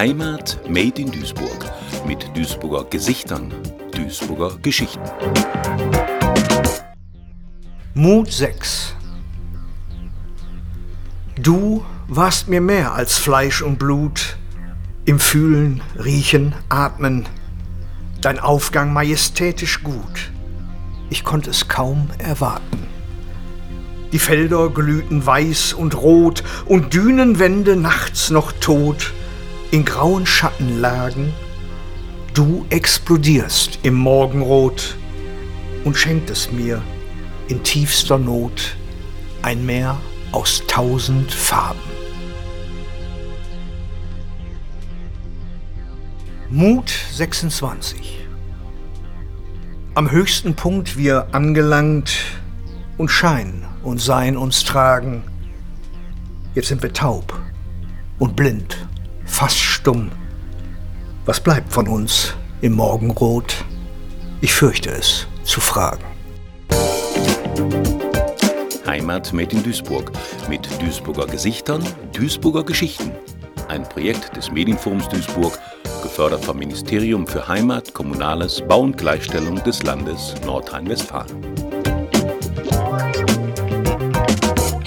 Heimat Made in Duisburg mit Duisburger Gesichtern, Duisburger Geschichten. Mut 6 Du warst mir mehr als Fleisch und Blut, im Fühlen, Riechen, Atmen, dein Aufgang majestätisch gut. Ich konnte es kaum erwarten. Die Felder glühten weiß und rot und Dünenwände nachts noch tot in grauen Schatten lagen. Du explodierst im Morgenrot und schenktest mir in tiefster Not ein Meer aus tausend Farben. Mut 26 Am höchsten Punkt wir angelangt und Schein und Sein uns tragen. Jetzt sind wir taub und blind, fast stumm. Was bleibt von uns im Morgenrot? Ich fürchte es zu fragen. Heimat Made in Duisburg mit Duisburger Gesichtern, Duisburger Geschichten. Ein Projekt des Medienforums Duisburg, gefördert vom Ministerium für Heimat, Kommunales, Bau und Gleichstellung des Landes Nordrhein-Westfalen.